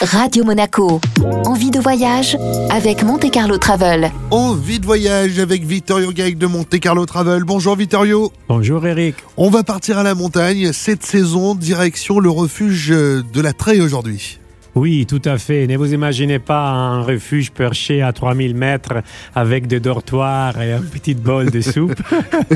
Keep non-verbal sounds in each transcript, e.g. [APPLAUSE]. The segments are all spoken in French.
Radio Monaco. Envie de voyage avec Monte Carlo Travel. Envie de voyage avec Vittorio Gaec de Monte Carlo Travel. Bonjour Vittorio. Bonjour Eric. On va partir à la montagne cette saison, direction le refuge de la Treille aujourd'hui. Oui, tout à fait. Ne vous imaginez pas un refuge perché à 3000 mètres avec des dortoirs et un petit bol de soupe. [LAUGHS]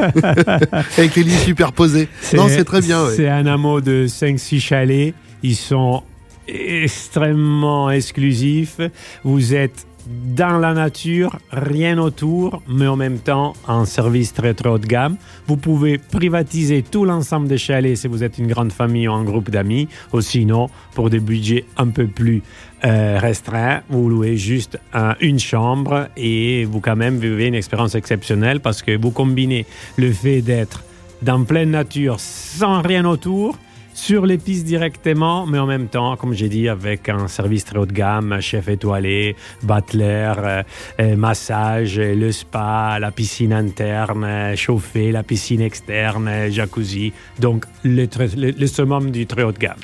avec les lits superposés. Non, c'est très bien. C'est un hameau de 5-6 chalets. Ils sont extrêmement exclusifs. Vous êtes dans la nature, rien autour, mais en même temps un service très très haut de gamme. Vous pouvez privatiser tout l'ensemble des chalets si vous êtes une grande famille ou un groupe d'amis, ou sinon, pour des budgets un peu plus euh, restreints, vous louez juste une chambre et vous quand même vivez une expérience exceptionnelle parce que vous combinez le fait d'être dans pleine nature sans rien autour sur les pistes directement, mais en même temps, comme j'ai dit, avec un service très haut de gamme, chef étoilé, butler, euh, euh, massage, le spa, la piscine interne chauffée, la piscine externe, jacuzzi. Donc, le, le, summum du très haut de gamme.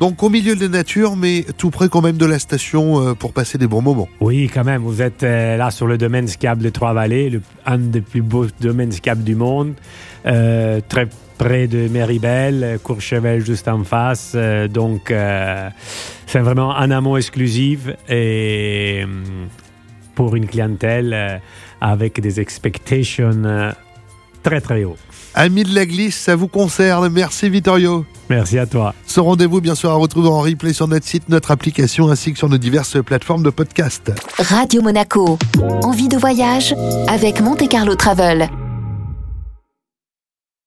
Donc au milieu de la nature, mais tout près quand même de la station euh, pour passer des bons moments. Oui, quand même. Vous êtes là sur le domaine skiable de Trois-Vallées, un des plus beaux domaines skiables du monde. très près de Méribel, Courchevel juste en face. Euh, donc, euh, c'est vraiment un amour exclusif et euh, pour une clientèle avec des expectations très très haut. Amis de la glisse, ça vous concerne. Merci Vittorio. Merci à toi. Ce rendez-vous, bien sûr, à retrouver en replay sur notre site, notre application ainsi que sur nos diverses plateformes de podcast. Radio Monaco. Envie de voyage avec Monte Carlo Travel.